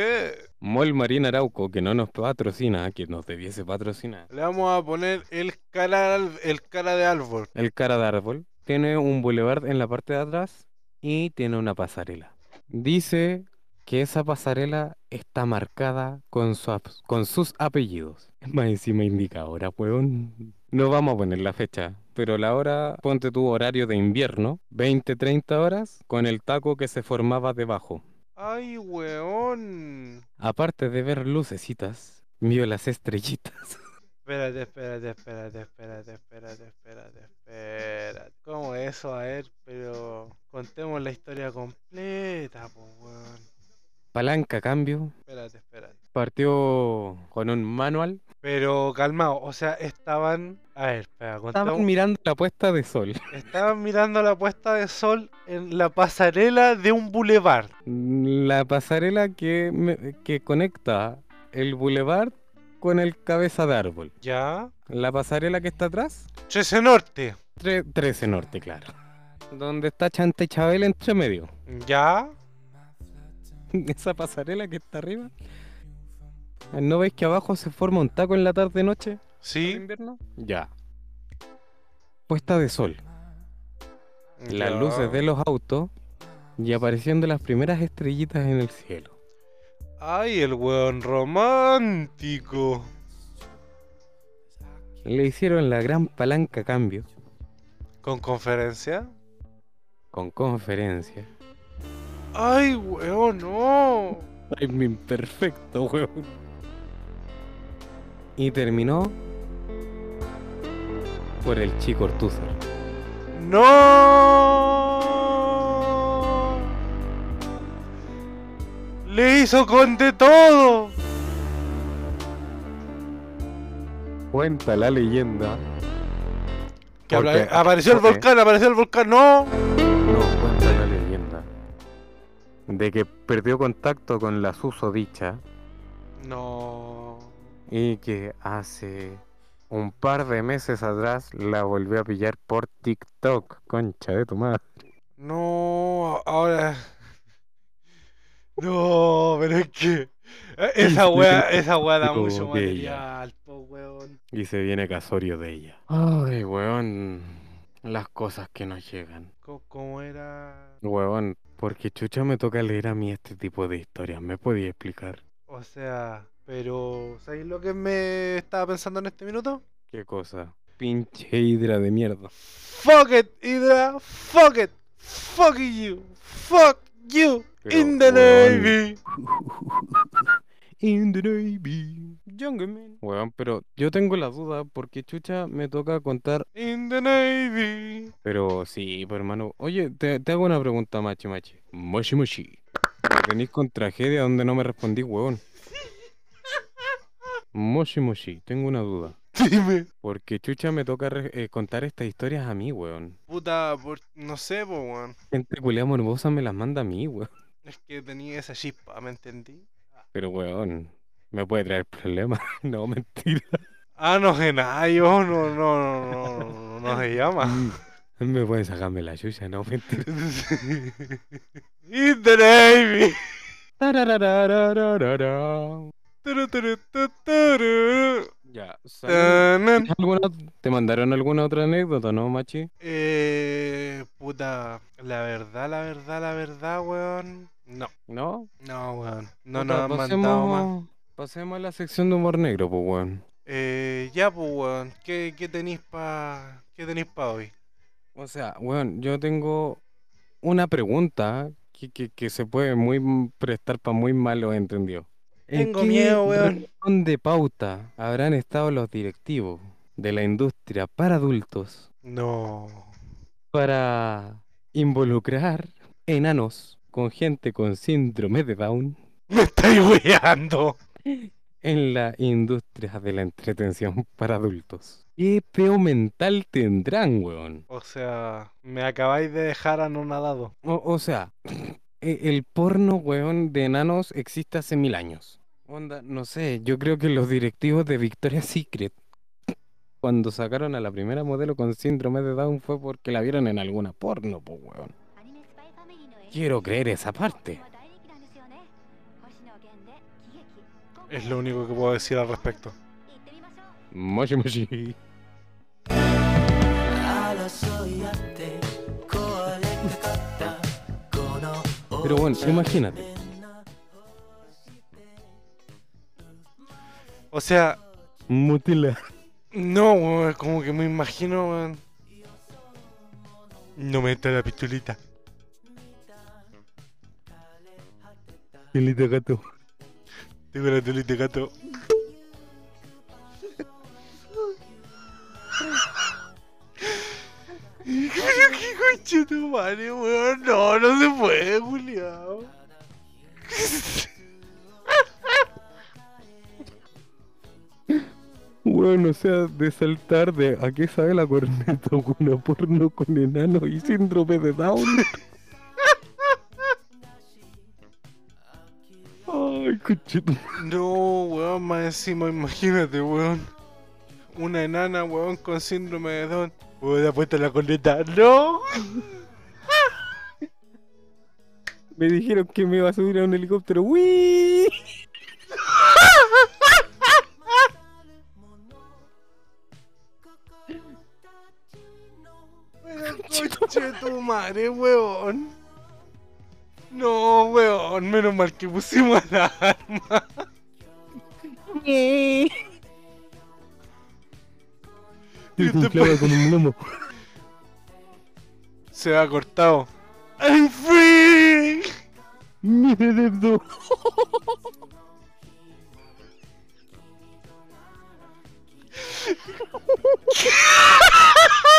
Mol Marín Arauco, que no nos patrocina, que nos debiese patrocinar. Le vamos a poner el cara, el cara de árbol. El cara de árbol tiene un boulevard en la parte de atrás y tiene una pasarela. Dice que esa pasarela está marcada con, su con sus apellidos. *laughs* Más encima indica hora, weón. No vamos a poner la fecha, pero la hora, ponte tu horario de invierno, 20-30 horas, con el taco que se formaba debajo. Ay, weón. Aparte de ver lucecitas, vio las estrellitas. *laughs* Espérate, espérate, espérate, espérate, espérate, espérate, espérate. ¿Cómo eso? A ver, pero contemos la historia completa, pues, weón. Palanca cambio. Espérate, espérate. Partió con un manual. Pero calmado, o sea, estaban. A ver, espera, Estaban contemos. mirando la puesta de sol. Estaban mirando la puesta de sol en la pasarela de un bulevar. La pasarela que, me- que conecta el bulevar con el cabeza de árbol. ¿Ya? La pasarela que está atrás, 13 Norte. tre- 13 Norte, claro. Donde está Chanta y Chabel entre medio. ¿Ya? *laughs* Esa pasarela que está arriba. ¿No veis que abajo se forma un taco en la tarde-noche? de Sí. invierno? Ya. Puesta de sol. Las luces de los autos y apareciendo las primeras estrellitas en el cielo. Ay, el weón romántico. Le hicieron la gran palanca a cambio ¿Con conferencia? con conferencia. Ay, weón, no. Timing perfecto, weón. Y terminó por el chico Ortúzar. ¡No! Le hizo con de todo. Cuenta la leyenda. Que Porque- apareció el volcán, apareció el volcán, no. De que perdió contacto con la susodicha No. y que hace un par de meses atrás la volvió a pillar por TikTok. Concha de tu madre. No, ahora. No, pero es que. eh, Esa weá, esa weá da mucho material, po weón. Y se viene casorio de ella. Ay, weón. Las cosas que nos llegan. ¿Cómo era? Weón, porque chucha me toca leer a mí este tipo de historias. ¿Me podía explicar? O sea, pero. ¿Sabéis lo que me estaba pensando en este minuto? ¿Qué cosa? Pinche hidra de mierda. Fuck it, Hydra, fuck it, fuck you, fuck you, Pero, in the. Navy. *laughs* In the Navy. Younger man. Weón, pero yo tengo la duda porque chucha me toca contar. In the Navy. Pero sí, pues hermano. Oye, te, te hago una pregunta, machi machi. Moshi moshi. ¿Me Venís con tragedia donde no me respondí, weón. Moshi moshi, tengo una duda. Dime. Porque chucha me toca re- eh, contar estas historias a mí, weón. Puta, por, no sé, po, weón. Gente culia morbosa me las manda a mí, weón. Es que tenía esa chispa, ¿me entendí? Pero weón, me puede traer problemas. *laughs* no, mentira. Ah, no, Genayo, no, no, no, no, no, no se llama. me pueden sacarme la chucha, no, mentira. In the Navy. Ya, ¿sabes? Tanan. ¿Alguna- ¿Te mandaron alguna otra anécdota, no, machi? Eh, puta, la verdad, la verdad, la verdad, weón. No, ¿No? no, weón. No Puta, nos han mandado más. pasemos, pasemos a la sección de humor negro, pues, weón. Eh, ya, pues, weón. ¿Qué, qué tenéis pa, qué tenéis pa hoy? O sea, weón, yo tengo una pregunta que, que, que se puede muy prestar para muy malos entendidos. ¿En Tengo qué miedo, weón. reunión de pauta habrán estado los directivos de la industria para adultos No. para involucrar enanos con gente con síndrome de Down Me estáis weando. en la industria de la entretención para adultos? ¿Qué peo mental tendrán, weón? O sea, me acabáis de dejar anonadado. O, o sea, e- el porno, weón, de enanos existe hace mil años. Onda, no sé, yo creo que los directivos de Victoria's Secret, cuando sacaron a la primera modelo con síndrome de Down fue porque la vieron en alguna porno, pues, weón. Quiero creer esa parte. Es lo único que puedo decir al respecto. Moshi moshi. Pero bueno, imagínate. O sea. Mutila. No, weón, como que me imagino, weón. No me entra la pistolita. Pilita gato. Tengo la pilita gato. Creo que conche tu madre, weón. No, no se puede, weón. Bueno, o sea, de saltar de a qué sabe la corneta, *laughs* una porno con enano y síndrome de Down. Ay, cochito. No, weón, más encima, imagínate, weón. Una enana, weón, con síndrome de Down. Weón, ha puesto la corneta. ¡No! *laughs* Me dijeron que me iba a subir a un helicóptero. ¡Wii! Madre, weón. No, weón, menos mal que pusimos *laughs* la arma. Y inflaba con un lomo. Se ha cortado. ¡I'm free! Mi cerebro. *laughs*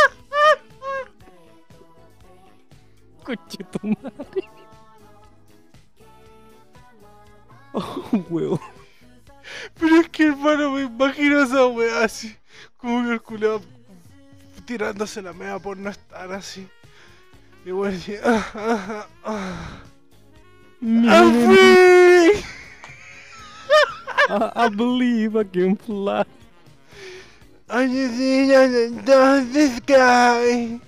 Coche tu madre. *laughs* Oh, huevo. Pero es que hermano, me imagino esa weá así. Como que el culiao tirándose la mea por no estar así. Y bueno, así, ah, *laughs* ah, ah! I, I believe I can fly. I just see the the sky.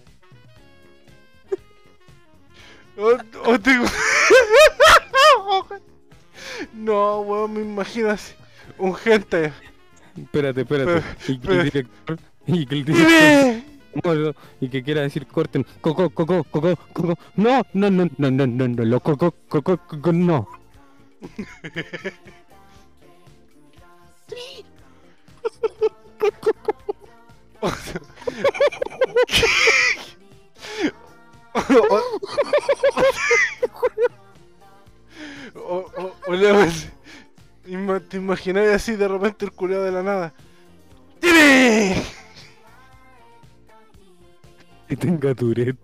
O, o tengo... *laughs* No, weón, me imagino así. Un gente. Espérate, espérate. Y que el director. Y que el director. Y que quiera decir corten. Coco, coco, coco, coco. No, no, no, no, no, no, no. Lo coco, coco, coco, no. *laughs* *laughs* O, o, o le. Ima- ¿Te imaginas así de repente el culiao de la nada? ¡Dime! Que tenga Tourette.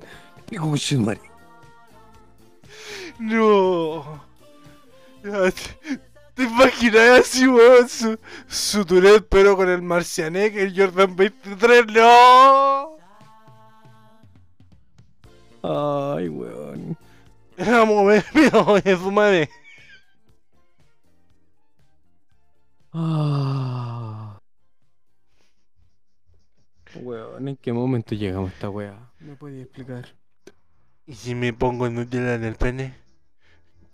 No. ¿Te, te imaginas así, weón? Su, su Tourette, pero con el Marcianek, el Jordan 23. ¡No! Ay, weón. *laughs* Vamos, *laughs* me, me voy a su madre. Ah. Weón, ¿en qué momento llegamos a esta wea? ¿Me podías explicar? ¿Y si me pongo Nutella en el pene?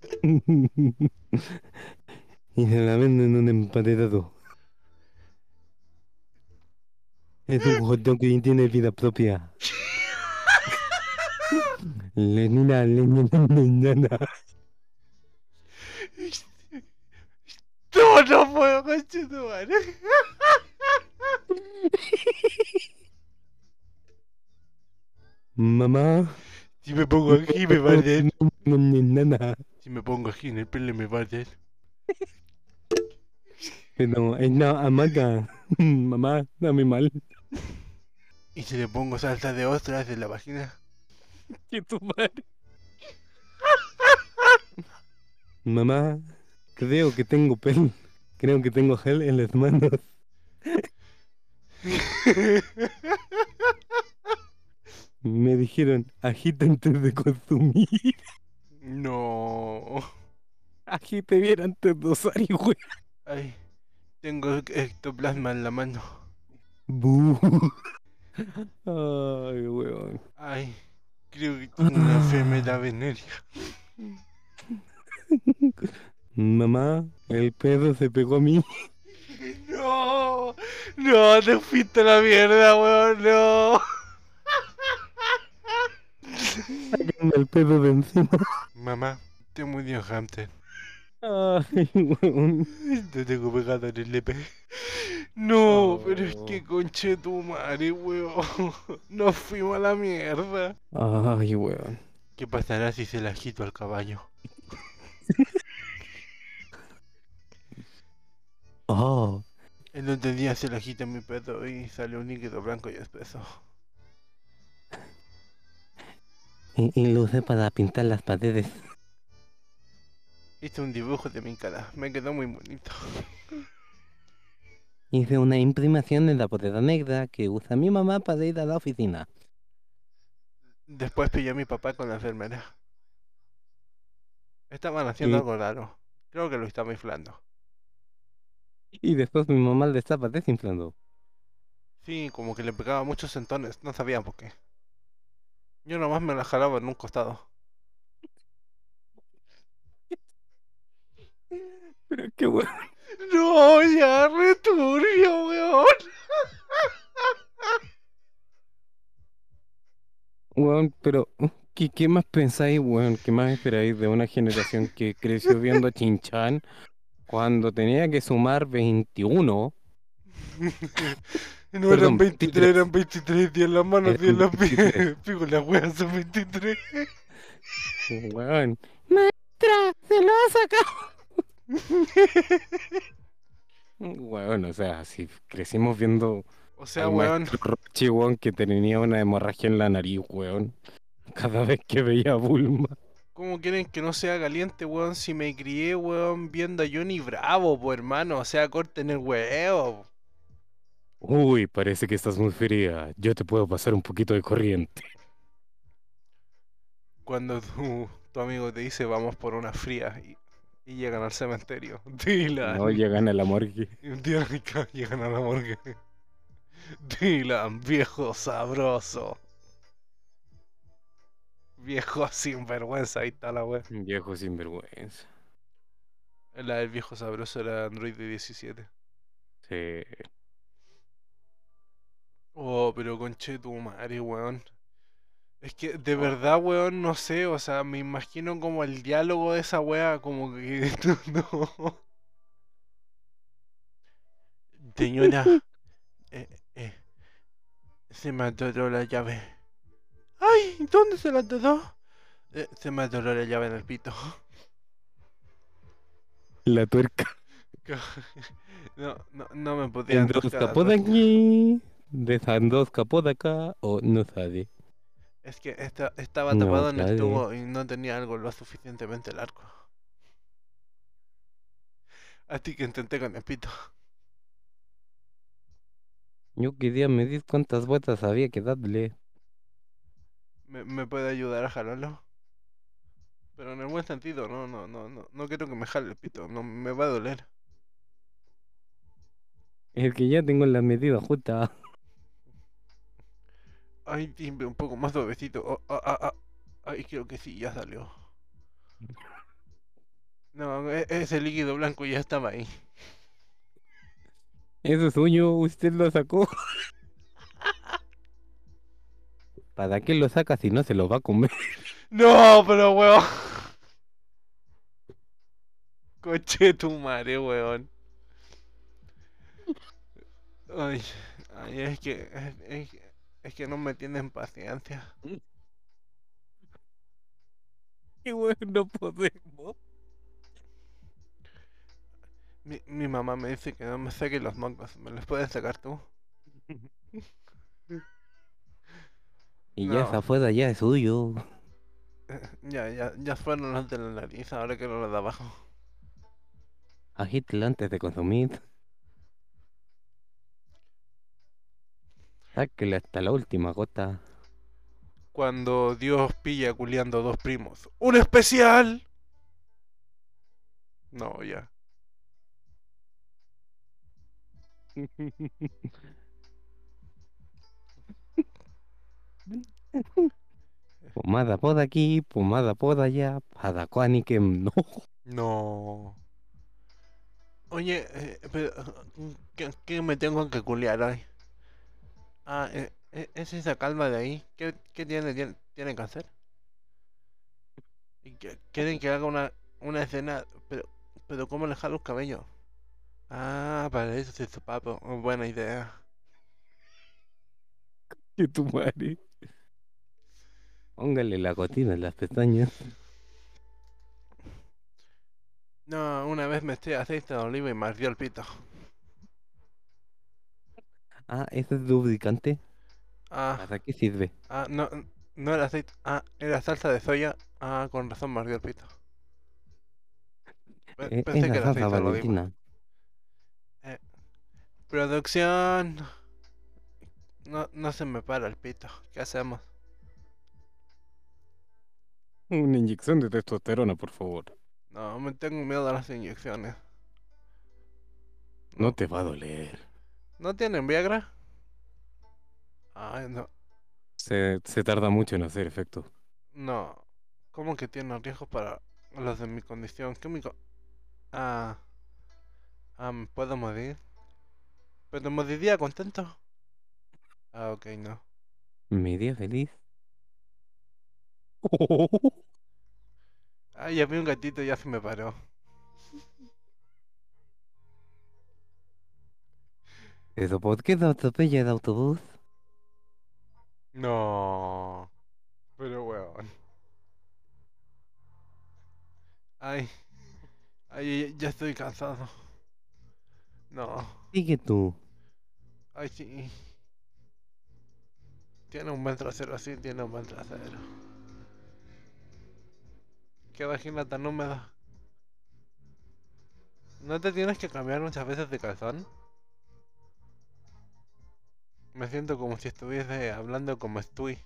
*laughs* y se la venden en un empaquetado. Es un dog que tiene vida propia. Lenina, lenina, lenina. No, no puedo, coche tu madre. Mamá. Si me pongo aquí me va a. Si me pongo aquí en el pelo me va a arder. Pero es una hamaca. Mamá, dame mal. Y si le pongo salsa de ostras en la vagina. *laughs* Que tu madre. Mamá, creo que tengo pelo. Creo que tengo gel en las manos. Me dijeron, agita antes de consumir. No. Agite bien antes de usar y güey. Ay, tengo ectoplasma en la mano. Bu. *laughs* Ay, weón. Ay, creo que tengo una enfermedad venérea. *laughs* Mamá, el pedo se pegó a mí. No, no, te fuiste a la mierda, weón, no. Sáquenme el pedo de encima. Mamá, te murió Hampton. Ay, *laughs* weón. Te tengo pegado en el lepe. No, pero es Oh. que conche tu madre, weón. *laughs* Nos fuimos a la mierda. Ay, weón. ¿Qué pasará si se la quito al caballo? *laughs* Oh, El otro día se la quité a mi perro y salió un líquido blanco y espeso. Y, y usé para pintar las paredes. Hice un dibujo de mi cara. Me quedó muy bonito. Hice una imprimación en la bolera negra que usa mi mamá para ir a la oficina. Después pillé a mi papá con la enfermera. Estaban haciendo Y- algo raro. Creo que lo estaba inflando. Y después mi mamá le estaba desinflando. Sí, como que le pegaba muchos sentones. No sabía por qué. Yo nomás me la jalaba en un costado. Pero qué bueno. No, ya, returbio, weón. Weón, pero ¿qué, qué más pensáis, weón? ¿Qué más esperáis de una generación que creció viendo a Chinchan cuando tenía que sumar 21? *laughs* No Perdón, eran 23, 23. eran 23 días en las manos, Eran 10 en las pies. 23. *laughs* Pico, las weas son 23. Weón. Maestra, se lo ha sacado. Weón, o sea, si crecimos viendo O sea, weón, que tenía una hemorragia en la nariz, weón. *laughs* Cada vez que veía a Bulma. ¿cómo quieren que no sea caliente, weón? Si me crié, weón, viendo a Johnny Bravo, po, hermano. O sea, corten el huevo. Uy, parece que estás muy fría. Yo te puedo pasar un poquito de corriente. Cuando tu, tu amigo te dice vamos por una fría y, y llegan al cementerio. *laughs* Dylan. No llegan a la morgue. Acá *laughs* llegan a la morgue. Dylan, viejo sabroso. Viejo *laughs* sinvergüenza, ahí está la wea. Viejo sinvergüenza. La del viejo sabroso era Android de 17. Sí. Oh, pero conche tu madre, weón. Es que de verdad, weón, no sé, o sea, me imagino como el diálogo de esa wea, como que *laughs* no. Señora, *laughs* eh, eh, se me atoró la llave. ¡Ay! ¿Dónde se la atoró? Eh, se me atoró la llave en el pito. La tuerca. *laughs* No, no, no me podían Dos tocar la capó de aquí. Dejan dos capó de acá. O no sabe. Es que esta- estaba No, tapado en el tubo y no tenía algo lo suficientemente largo. Así que intenté con el pito. Yo quería medir cuántas vueltas había que darle. ¿Me, me puede ayudar a jalarlo? Pero en el buen sentido, no, no, no, no, no quiero que me jale el pito, no me va a doler. Es que ya tengo la medida justa. Ay, timbre, un poco más suavecito. Oh, ah, ah, ah. Ay, creo que sí, ya salió. No, e- ese líquido blanco ya estaba ahí. Eso es suyo, usted lo sacó. ¿Para qué lo saca si no se lo va a comer? No, pero weón. Coche tu madre, weón. Ay, ay, es que, es, es que- es que no me tienen paciencia. *laughs* Qué bueno, no podemos. Mi, mi mamá me dice que no me saque los mocos. ¿Me los puedes sacar tú? *laughs* Y ya No. está afuera, ya es suyo. *laughs* Ya, ya, ya fueron los de la nariz, ahora que los de abajo. Agítelo antes de consumir. Sáquele hasta la última gota. Cuando Dios pilla culiando dos primos. ¡Un especial! No, ya. *laughs* Pomada por aquí, pomada por allá, que no. No. Oye, eh, pero, ¿qué, qué me tengo que culiar hoy? Ah, eh, eh, es esa calma de ahí. ¿Qué, qué tiene, tiene? ¿Tiene cáncer? ¿Y qué- ¿Quieren que haga una, una escena? Pero, pero ¿cómo le jalo los cabellos? Ah, para eso es su papo. Oh, buena idea. *laughs* Que tu madre. Póngale la gotina en las pestañas. No, una vez me eché aceite de oliva y me ardió el pito. Ah, ese es lubricante. Ah, ¿Para qué sirve? ah, no, No era aceite. Ah, era salsa de soya. Ah, con razón me el pito. Eh, Pensé es que la era salsa aceite valentina. Producción. No, no se me para el pito. ¿Qué hacemos? Una inyección de testosterona, por favor. No, me tengo miedo a las inyecciones. No te va a doler. ¿No tienen Viagra? Ay, no. Se, se tarda mucho en hacer efecto. No. ¿Cómo que tienen riesgos para los de mi condición? ¿Qué mi co- Ah. Ah, ¿me puedo morir? ¿Pero moriría contento? Ah, ok, no. Mi día feliz. Ah, ya vi un gatito y ya se me paró. ¿Eso por qué no atropella el autobús? No. Pero weón. Ay. Ay, ya estoy cansado. No. Sigue tú. Ay, sí. Tiene un buen trasero, sí, tiene un buen trasero. Qué vagina tan húmeda. ¿No te tienes que cambiar muchas veces de calzón? Me siento como si estuviese hablando como estoy.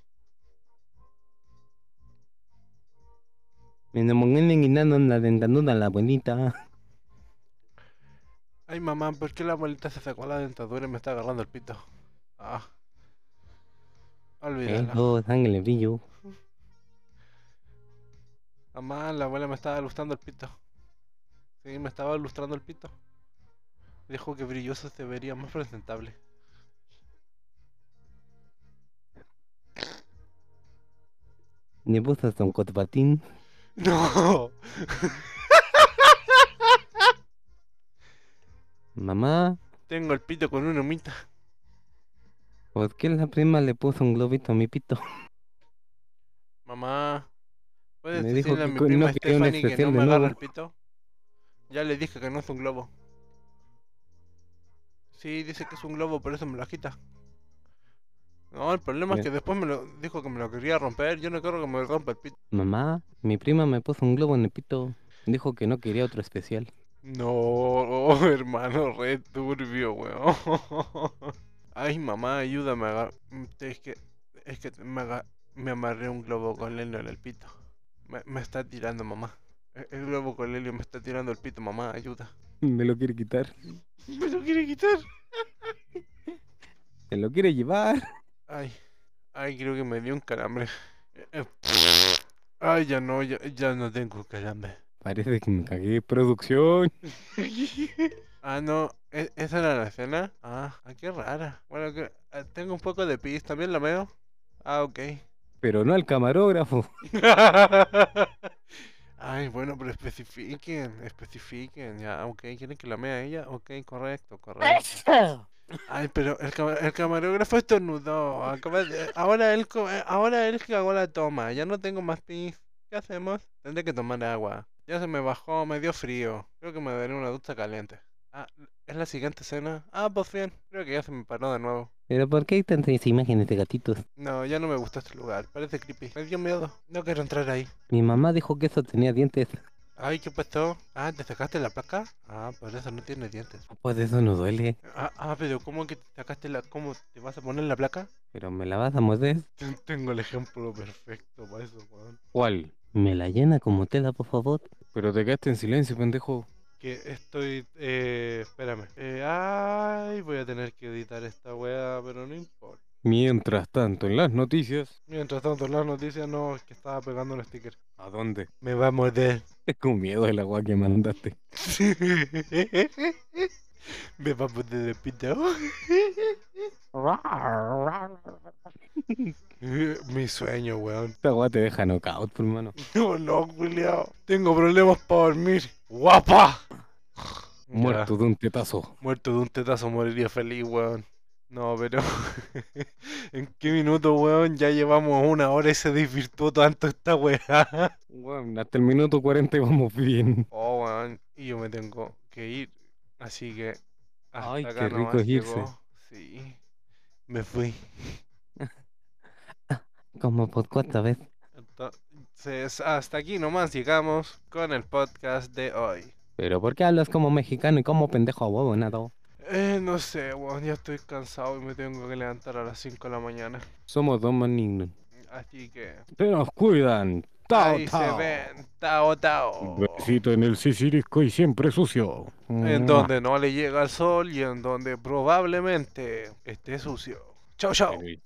Me enamoré en la dentadura la abuelita. Ay, mamá, ¿por qué la abuelita se sacó la dentadura y me está agarrando el pito? Ah. Olvídala. Eso, sangre brillo. Mamá, la abuela me estaba ilustrando el pito. Sí, me estaba ilustrando el pito. Dijo que brilloso se vería más presentable. Puso hasta un cotopatín. ¡No! *laughs* Mamá, Tengo el pito con una humita. ¿por qué la prima le puso un globito a mi pito? Mamá, ¿puedes Me dijo decirle a que mi co- prima no Stephanie que no me agarra nuevo. el pito? Ya le dije que no es un globo. Sí, dice que es un globo, por eso me lo quita. No, el problema es que después me lo dijo que me lo quería romper. Yo no quiero que me rompa el pito. Mamá, mi prima me puso un globo en el pito. Dijo que no quería otro especial. No, *laughs* hermano, re turbio, weón. *laughs* Ay, mamá, ayúdame a agar- Es que, es que me, aga- me amarré un globo con helio en el pito. Me, me está tirando, mamá. E- El globo con helio me está tirando el pito, mamá, ayuda. Me lo quiere quitar. *laughs* Me lo quiere quitar. Se lo quiere llevar. Ay, ay, creo que me dio un calambre. Eh, eh, Ay, ya no, ya, ya no tengo calambre. Parece que me cagué. Producción. *laughs* Ah, no, ¿e- ¿esa era la escena? Ah, ah, qué rara. Bueno, que ah, tengo un poco de pis, ¿también la veo? Ah, ok. Pero no al camarógrafo. *laughs* Ay, bueno, pero especifiquen, especifiquen, ya, ok, ¿quieren que la mea ella? Ok, correcto, correcto. Ay, pero el, el camarógrafo estornudó, acaba de- ahora él, eh, ahora él cagó la toma, ya no tengo más pis, ¿qué hacemos? Tendré que tomar agua, ya se me bajó, me dio frío, creo que me daré una ducha caliente. Ah, ¿es la siguiente escena? Ah, pues bien, creo que ya se me paró de nuevo. Pero ¿por qué hay tantas imágenes de gatitos? No, ya no me gustó este lugar, parece creepy, me dio miedo, no quiero entrar ahí. Mi mamá dijo que eso tenía dientes. Ay, ¿qué pasó? Ah, ¿te sacaste la placa? Ah, por eso no tiene dientes. Pues eso no duele. Ah, ah, pero ¿cómo que te sacaste la... ¿Cómo te vas a poner la placa? Pero me la vas a morder. Ten- Tengo el ejemplo perfecto para eso, weón. ¿Cuál? Me la llena como tela, por favor. Pero te quedaste en silencio, pendejo. Que estoy... Eh, espérame. Eh, ay, voy a tener que editar esta weá, pero no importa. Mientras tanto, en las noticias. Mientras tanto, la noticia no, es que estaba pegando un sticker. ¿A dónde? Me va a morder. *laughs* Es con miedo el agua que mandaste. Me va a morder el pito. *laughs* Mi sueño, weón. Esta agua te deja knockout, por mano. No, no, Julián. Tengo problemas para dormir. ¡Guapa! Muerto de un tetazo. muerto de un tetazo moriría feliz, weón. No, pero. *laughs* ¿En qué minuto, weón? Ya llevamos una hora y se desvirtuó tanto esta weá. *laughs* Bueno, hasta el minuto 40 vamos bien. Oh, weón. Y yo me tengo que ir. Así que. Hasta Ay, acá qué rico es irse. llegó. Sí. Me fui. *laughs* Como por cuarta vez. Entonces, hasta aquí nomás llegamos con el podcast de hoy. Pero ¿por qué hablas como mexicano y como pendejo huevo, nada? Eh, no sé, weón, ya estoy cansado y me tengo que levantar a las 5 de la mañana. Somos dos malignos. Así que, Se nos cuidan. Tao, ahí se tao. ven, tao, tao. Besito en el sisirisco y siempre sucio. En donde no le llega el sol y en donde probablemente esté sucio. Chau, chau.